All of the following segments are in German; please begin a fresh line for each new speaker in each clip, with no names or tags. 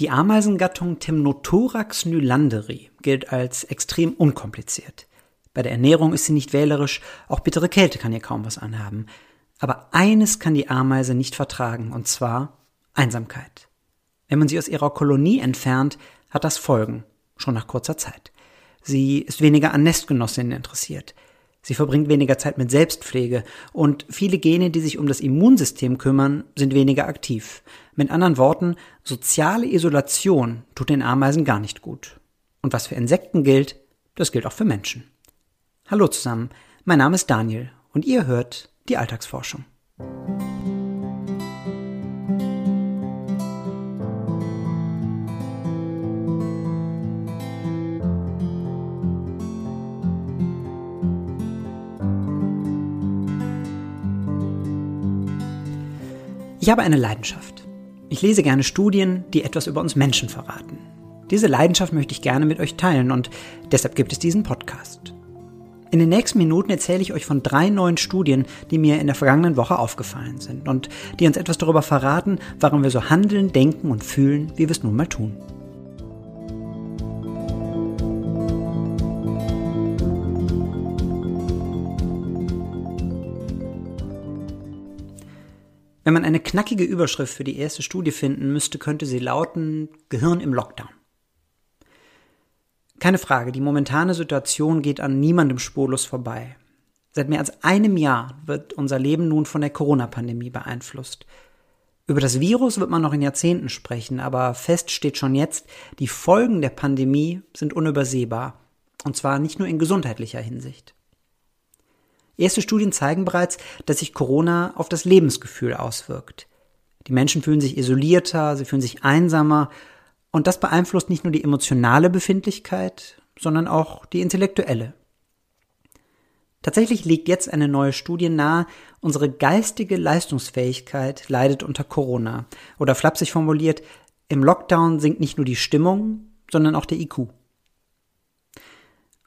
Die Ameisengattung Temnothorax nylanderi gilt als extrem unkompliziert. Bei der Ernährung ist sie nicht wählerisch, auch bittere Kälte kann ihr kaum was anhaben. Aber eines kann die Ameise nicht vertragen, und zwar Einsamkeit. Wenn man sie aus ihrer Kolonie entfernt, hat das Folgen, schon nach kurzer Zeit. Sie ist weniger an Nestgenossinnen interessiert. Sie verbringt weniger Zeit mit Selbstpflege und viele Gene, die sich um das Immunsystem kümmern, sind weniger aktiv. Mit anderen Worten, soziale Isolation tut den Ameisen gar nicht gut. Und was für Insekten gilt, das gilt auch für Menschen. Hallo zusammen, mein Name ist Daniel und ihr hört die Alltagsforschung. Ich habe eine Leidenschaft. Ich lese gerne Studien, die etwas über uns Menschen verraten. Diese Leidenschaft möchte ich gerne mit euch teilen und deshalb gibt es diesen Podcast. In den nächsten Minuten erzähle ich euch von drei neuen Studien, die mir in der vergangenen Woche aufgefallen sind und die uns etwas darüber verraten, warum wir so handeln, denken und fühlen, wie wir es nun mal tun. Wenn man eine knackige Überschrift für die erste Studie finden müsste, könnte sie lauten Gehirn im Lockdown. Keine Frage, die momentane Situation geht an niemandem spurlos vorbei. Seit mehr als einem Jahr wird unser Leben nun von der Corona-Pandemie beeinflusst. Über das Virus wird man noch in Jahrzehnten sprechen, aber fest steht schon jetzt, die Folgen der Pandemie sind unübersehbar. Und zwar nicht nur in gesundheitlicher Hinsicht. Erste Studien zeigen bereits, dass sich Corona auf das Lebensgefühl auswirkt. Die Menschen fühlen sich isolierter, sie fühlen sich einsamer und das beeinflusst nicht nur die emotionale Befindlichkeit, sondern auch die intellektuelle. Tatsächlich liegt jetzt eine neue Studie nahe, unsere geistige Leistungsfähigkeit leidet unter Corona. Oder flapsig formuliert, im Lockdown sinkt nicht nur die Stimmung, sondern auch der IQ.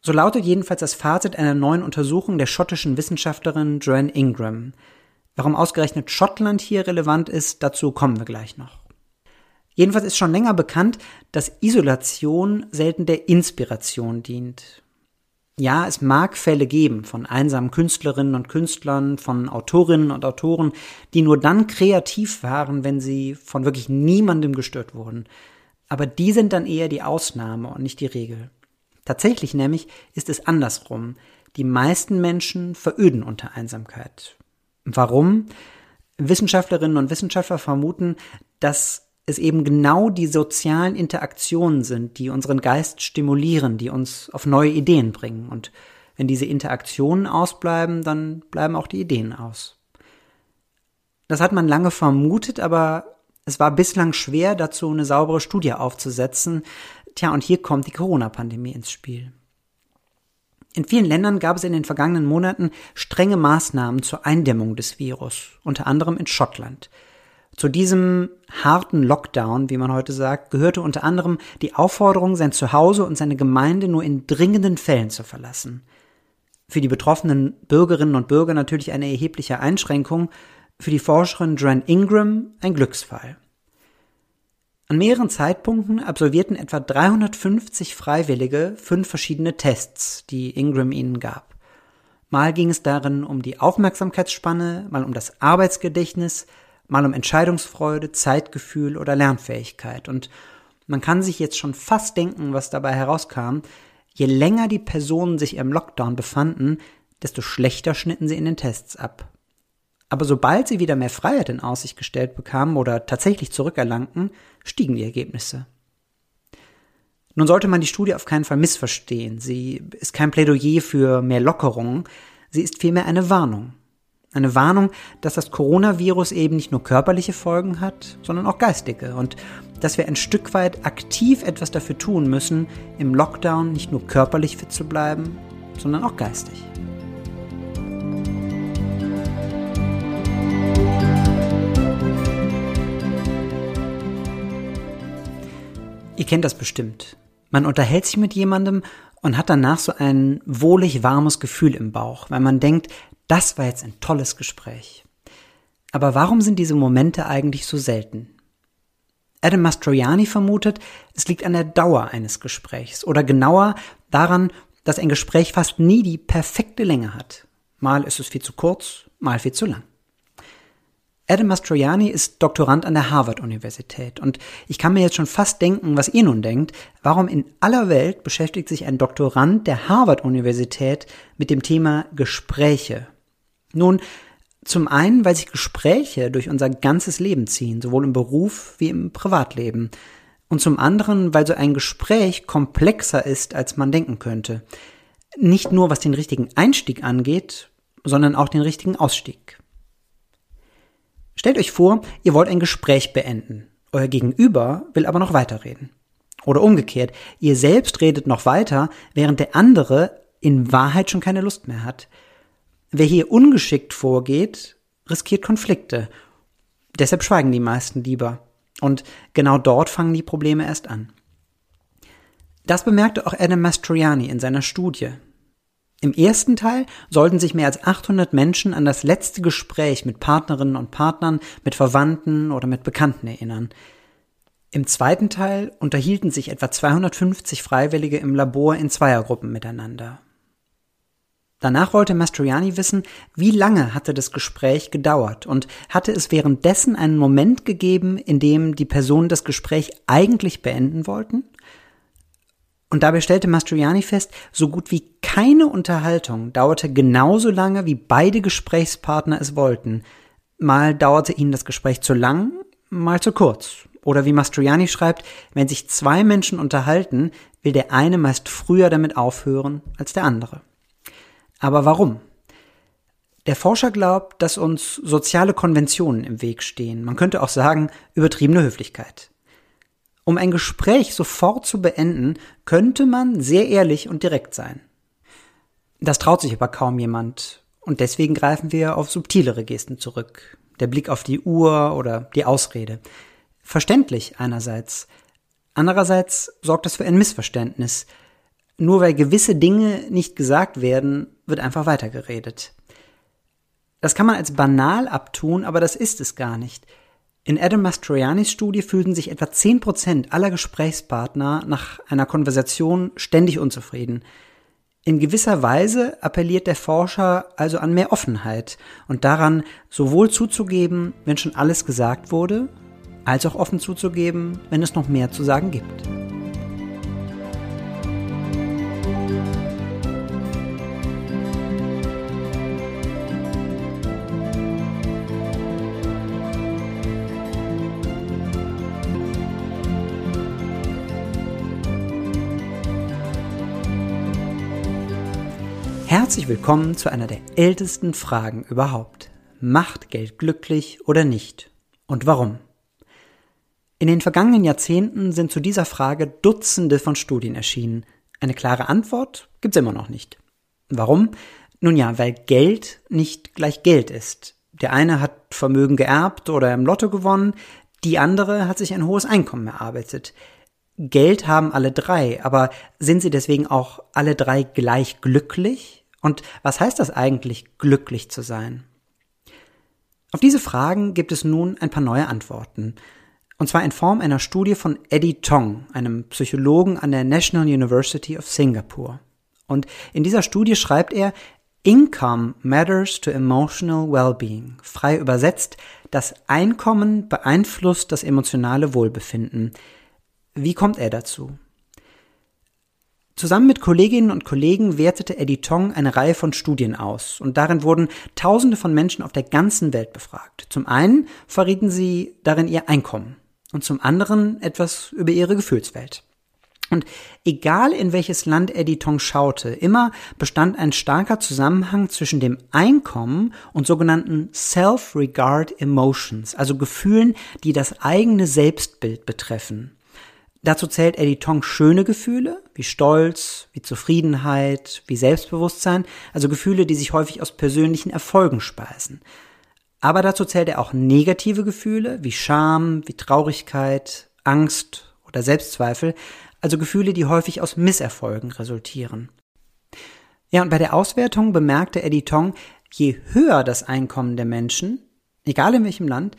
So lautet jedenfalls das Fazit einer neuen Untersuchung der schottischen Wissenschaftlerin Joanne Ingram. Warum ausgerechnet Schottland hier relevant ist, dazu kommen wir gleich noch. Jedenfalls ist schon länger bekannt, dass Isolation selten der Inspiration dient. Ja, es mag Fälle geben von einsamen Künstlerinnen und Künstlern, von Autorinnen und Autoren, die nur dann kreativ waren, wenn sie von wirklich niemandem gestört wurden. Aber die sind dann eher die Ausnahme und nicht die Regel. Tatsächlich nämlich ist es andersrum. Die meisten Menschen veröden unter Einsamkeit. Warum? Wissenschaftlerinnen und Wissenschaftler vermuten, dass es eben genau die sozialen Interaktionen sind, die unseren Geist stimulieren, die uns auf neue Ideen bringen. Und wenn diese Interaktionen ausbleiben, dann bleiben auch die Ideen aus. Das hat man lange vermutet, aber es war bislang schwer, dazu eine saubere Studie aufzusetzen, Tja, und hier kommt die Corona-Pandemie ins Spiel. In vielen Ländern gab es in den vergangenen Monaten strenge Maßnahmen zur Eindämmung des Virus, unter anderem in Schottland. Zu diesem harten Lockdown, wie man heute sagt, gehörte unter anderem die Aufforderung, sein Zuhause und seine Gemeinde nur in dringenden Fällen zu verlassen. Für die betroffenen Bürgerinnen und Bürger natürlich eine erhebliche Einschränkung, für die Forscherin Joanne Ingram ein Glücksfall. An mehreren Zeitpunkten absolvierten etwa 350 Freiwillige fünf verschiedene Tests, die Ingram ihnen gab. Mal ging es darin um die Aufmerksamkeitsspanne, mal um das Arbeitsgedächtnis, mal um Entscheidungsfreude, Zeitgefühl oder Lernfähigkeit. Und man kann sich jetzt schon fast denken, was dabei herauskam. Je länger die Personen sich im Lockdown befanden, desto schlechter schnitten sie in den Tests ab. Aber sobald sie wieder mehr Freiheit in Aussicht gestellt bekamen oder tatsächlich zurückerlangten, stiegen die Ergebnisse. Nun sollte man die Studie auf keinen Fall missverstehen. Sie ist kein Plädoyer für mehr Lockerungen, sie ist vielmehr eine Warnung. Eine Warnung, dass das Coronavirus eben nicht nur körperliche Folgen hat, sondern auch geistige und dass wir ein Stück weit aktiv etwas dafür tun müssen, im Lockdown nicht nur körperlich fit zu bleiben, sondern auch geistig. Ihr kennt das bestimmt. Man unterhält sich mit jemandem und hat danach so ein wohlig warmes Gefühl im Bauch, weil man denkt, das war jetzt ein tolles Gespräch. Aber warum sind diese Momente eigentlich so selten? Adam Mastroianni vermutet, es liegt an der Dauer eines Gesprächs oder genauer daran, dass ein Gespräch fast nie die perfekte Länge hat. Mal ist es viel zu kurz, mal viel zu lang. Adam Mastroianni ist Doktorand an der Harvard-Universität und ich kann mir jetzt schon fast denken, was ihr nun denkt. Warum in aller Welt beschäftigt sich ein Doktorand der Harvard-Universität mit dem Thema Gespräche? Nun, zum einen, weil sich Gespräche durch unser ganzes Leben ziehen, sowohl im Beruf wie im Privatleben. Und zum anderen, weil so ein Gespräch komplexer ist, als man denken könnte. Nicht nur was den richtigen Einstieg angeht, sondern auch den richtigen Ausstieg. Stellt euch vor, ihr wollt ein Gespräch beenden. Euer Gegenüber will aber noch weiterreden. Oder umgekehrt, ihr selbst redet noch weiter, während der andere in Wahrheit schon keine Lust mehr hat. Wer hier ungeschickt vorgeht, riskiert Konflikte. Deshalb schweigen die meisten lieber. Und genau dort fangen die Probleme erst an. Das bemerkte auch Adam Mastroianni in seiner Studie. Im ersten Teil sollten sich mehr als 800 Menschen an das letzte Gespräch mit Partnerinnen und Partnern, mit Verwandten oder mit Bekannten erinnern. Im zweiten Teil unterhielten sich etwa 250 Freiwillige im Labor in Zweiergruppen miteinander. Danach wollte Mastroianni wissen, wie lange hatte das Gespräch gedauert und hatte es währenddessen einen Moment gegeben, in dem die Personen das Gespräch eigentlich beenden wollten? Und dabei stellte Mastroianni fest, so gut wie keine Unterhaltung dauerte genauso lange, wie beide Gesprächspartner es wollten. Mal dauerte ihnen das Gespräch zu lang, mal zu kurz. Oder wie Mastroianni schreibt, wenn sich zwei Menschen unterhalten, will der eine meist früher damit aufhören als der andere. Aber warum? Der Forscher glaubt, dass uns soziale Konventionen im Weg stehen. Man könnte auch sagen, übertriebene Höflichkeit. Um ein Gespräch sofort zu beenden, könnte man sehr ehrlich und direkt sein. Das traut sich aber kaum jemand, und deswegen greifen wir auf subtilere Gesten zurück. Der Blick auf die Uhr oder die Ausrede. Verständlich einerseits. Andererseits sorgt das für ein Missverständnis. Nur weil gewisse Dinge nicht gesagt werden, wird einfach weitergeredet. Das kann man als banal abtun, aber das ist es gar nicht. In Adam Mastroiannis Studie fühlten sich etwa 10% aller Gesprächspartner nach einer Konversation ständig unzufrieden. In gewisser Weise appelliert der Forscher also an mehr Offenheit und daran, sowohl zuzugeben, wenn schon alles gesagt wurde, als auch offen zuzugeben, wenn es noch mehr zu sagen gibt. Herzlich willkommen zu einer der ältesten Fragen überhaupt. Macht Geld glücklich oder nicht? Und warum? In den vergangenen Jahrzehnten sind zu dieser Frage Dutzende von Studien erschienen. Eine klare Antwort gibt's immer noch nicht. Warum? Nun ja, weil Geld nicht gleich Geld ist. Der eine hat Vermögen geerbt oder im Lotto gewonnen, die andere hat sich ein hohes Einkommen erarbeitet. Geld haben alle drei, aber sind sie deswegen auch alle drei gleich glücklich? Und was heißt das eigentlich, glücklich zu sein? Auf diese Fragen gibt es nun ein paar neue Antworten. Und zwar in Form einer Studie von Eddie Tong, einem Psychologen an der National University of Singapore. Und in dieser Studie schreibt er, Income matters to emotional well-being. Frei übersetzt, das Einkommen beeinflusst das emotionale Wohlbefinden. Wie kommt er dazu? Zusammen mit Kolleginnen und Kollegen wertete Eddie Tong eine Reihe von Studien aus und darin wurden Tausende von Menschen auf der ganzen Welt befragt. Zum einen verrieten sie darin ihr Einkommen und zum anderen etwas über ihre Gefühlswelt. Und egal in welches Land Eddie Tong schaute, immer bestand ein starker Zusammenhang zwischen dem Einkommen und sogenannten Self-Regard Emotions, also Gefühlen, die das eigene Selbstbild betreffen. Dazu zählt Eddie Tong schöne Gefühle, wie Stolz, wie Zufriedenheit, wie Selbstbewusstsein, also Gefühle, die sich häufig aus persönlichen Erfolgen speisen. Aber dazu zählt er auch negative Gefühle, wie Scham, wie Traurigkeit, Angst oder Selbstzweifel, also Gefühle, die häufig aus Misserfolgen resultieren. Ja, und bei der Auswertung bemerkte Eddie Tong, je höher das Einkommen der Menschen, egal in welchem Land,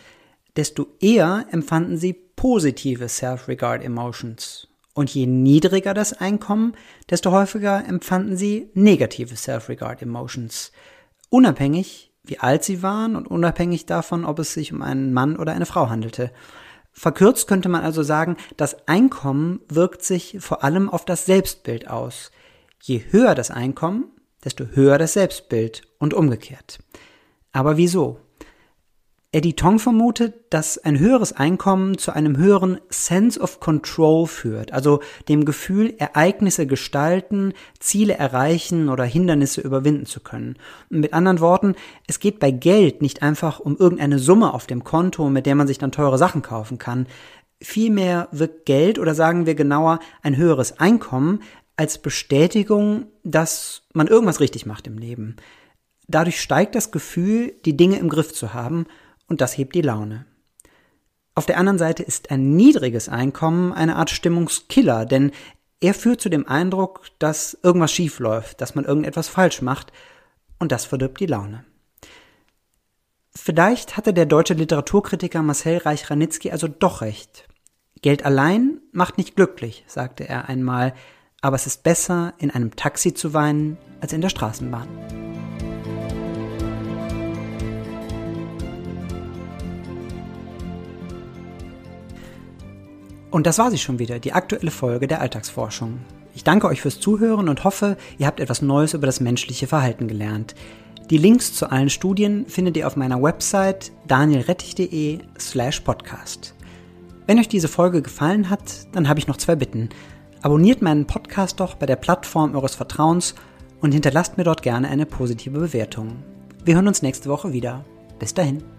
desto eher empfanden sie positive Self-Regard Emotions. Und je niedriger das Einkommen, desto häufiger empfanden sie negative Self-Regard Emotions. Unabhängig, wie alt sie waren und unabhängig davon, ob es sich um einen Mann oder eine Frau handelte. Verkürzt könnte man also sagen, das Einkommen wirkt sich vor allem auf das Selbstbild aus. Je höher das Einkommen, desto höher das Selbstbild und umgekehrt. Aber wieso? Eddie Tong vermutet, dass ein höheres Einkommen zu einem höheren Sense of Control führt, also dem Gefühl, Ereignisse gestalten, Ziele erreichen oder Hindernisse überwinden zu können. Und mit anderen Worten, es geht bei Geld nicht einfach um irgendeine Summe auf dem Konto, mit der man sich dann teure Sachen kaufen kann. Vielmehr wirkt Geld oder sagen wir genauer ein höheres Einkommen als Bestätigung, dass man irgendwas richtig macht im Leben. Dadurch steigt das Gefühl, die Dinge im Griff zu haben und das hebt die Laune. Auf der anderen Seite ist ein niedriges Einkommen eine Art Stimmungskiller, denn er führt zu dem Eindruck, dass irgendwas schief läuft, dass man irgendetwas falsch macht und das verdirbt die Laune. Vielleicht hatte der deutsche Literaturkritiker Marcel Reich-Ranitzky also doch recht. Geld allein macht nicht glücklich, sagte er einmal, aber es ist besser, in einem Taxi zu weinen, als in der Straßenbahn. Und das war sie schon wieder, die aktuelle Folge der Alltagsforschung. Ich danke euch fürs Zuhören und hoffe, ihr habt etwas Neues über das menschliche Verhalten gelernt. Die Links zu allen Studien findet ihr auf meiner Website danielrettich.de slash podcast. Wenn euch diese Folge gefallen hat, dann habe ich noch zwei Bitten. Abonniert meinen Podcast doch bei der Plattform eures Vertrauens und hinterlasst mir dort gerne eine positive Bewertung. Wir hören uns nächste Woche wieder. Bis dahin.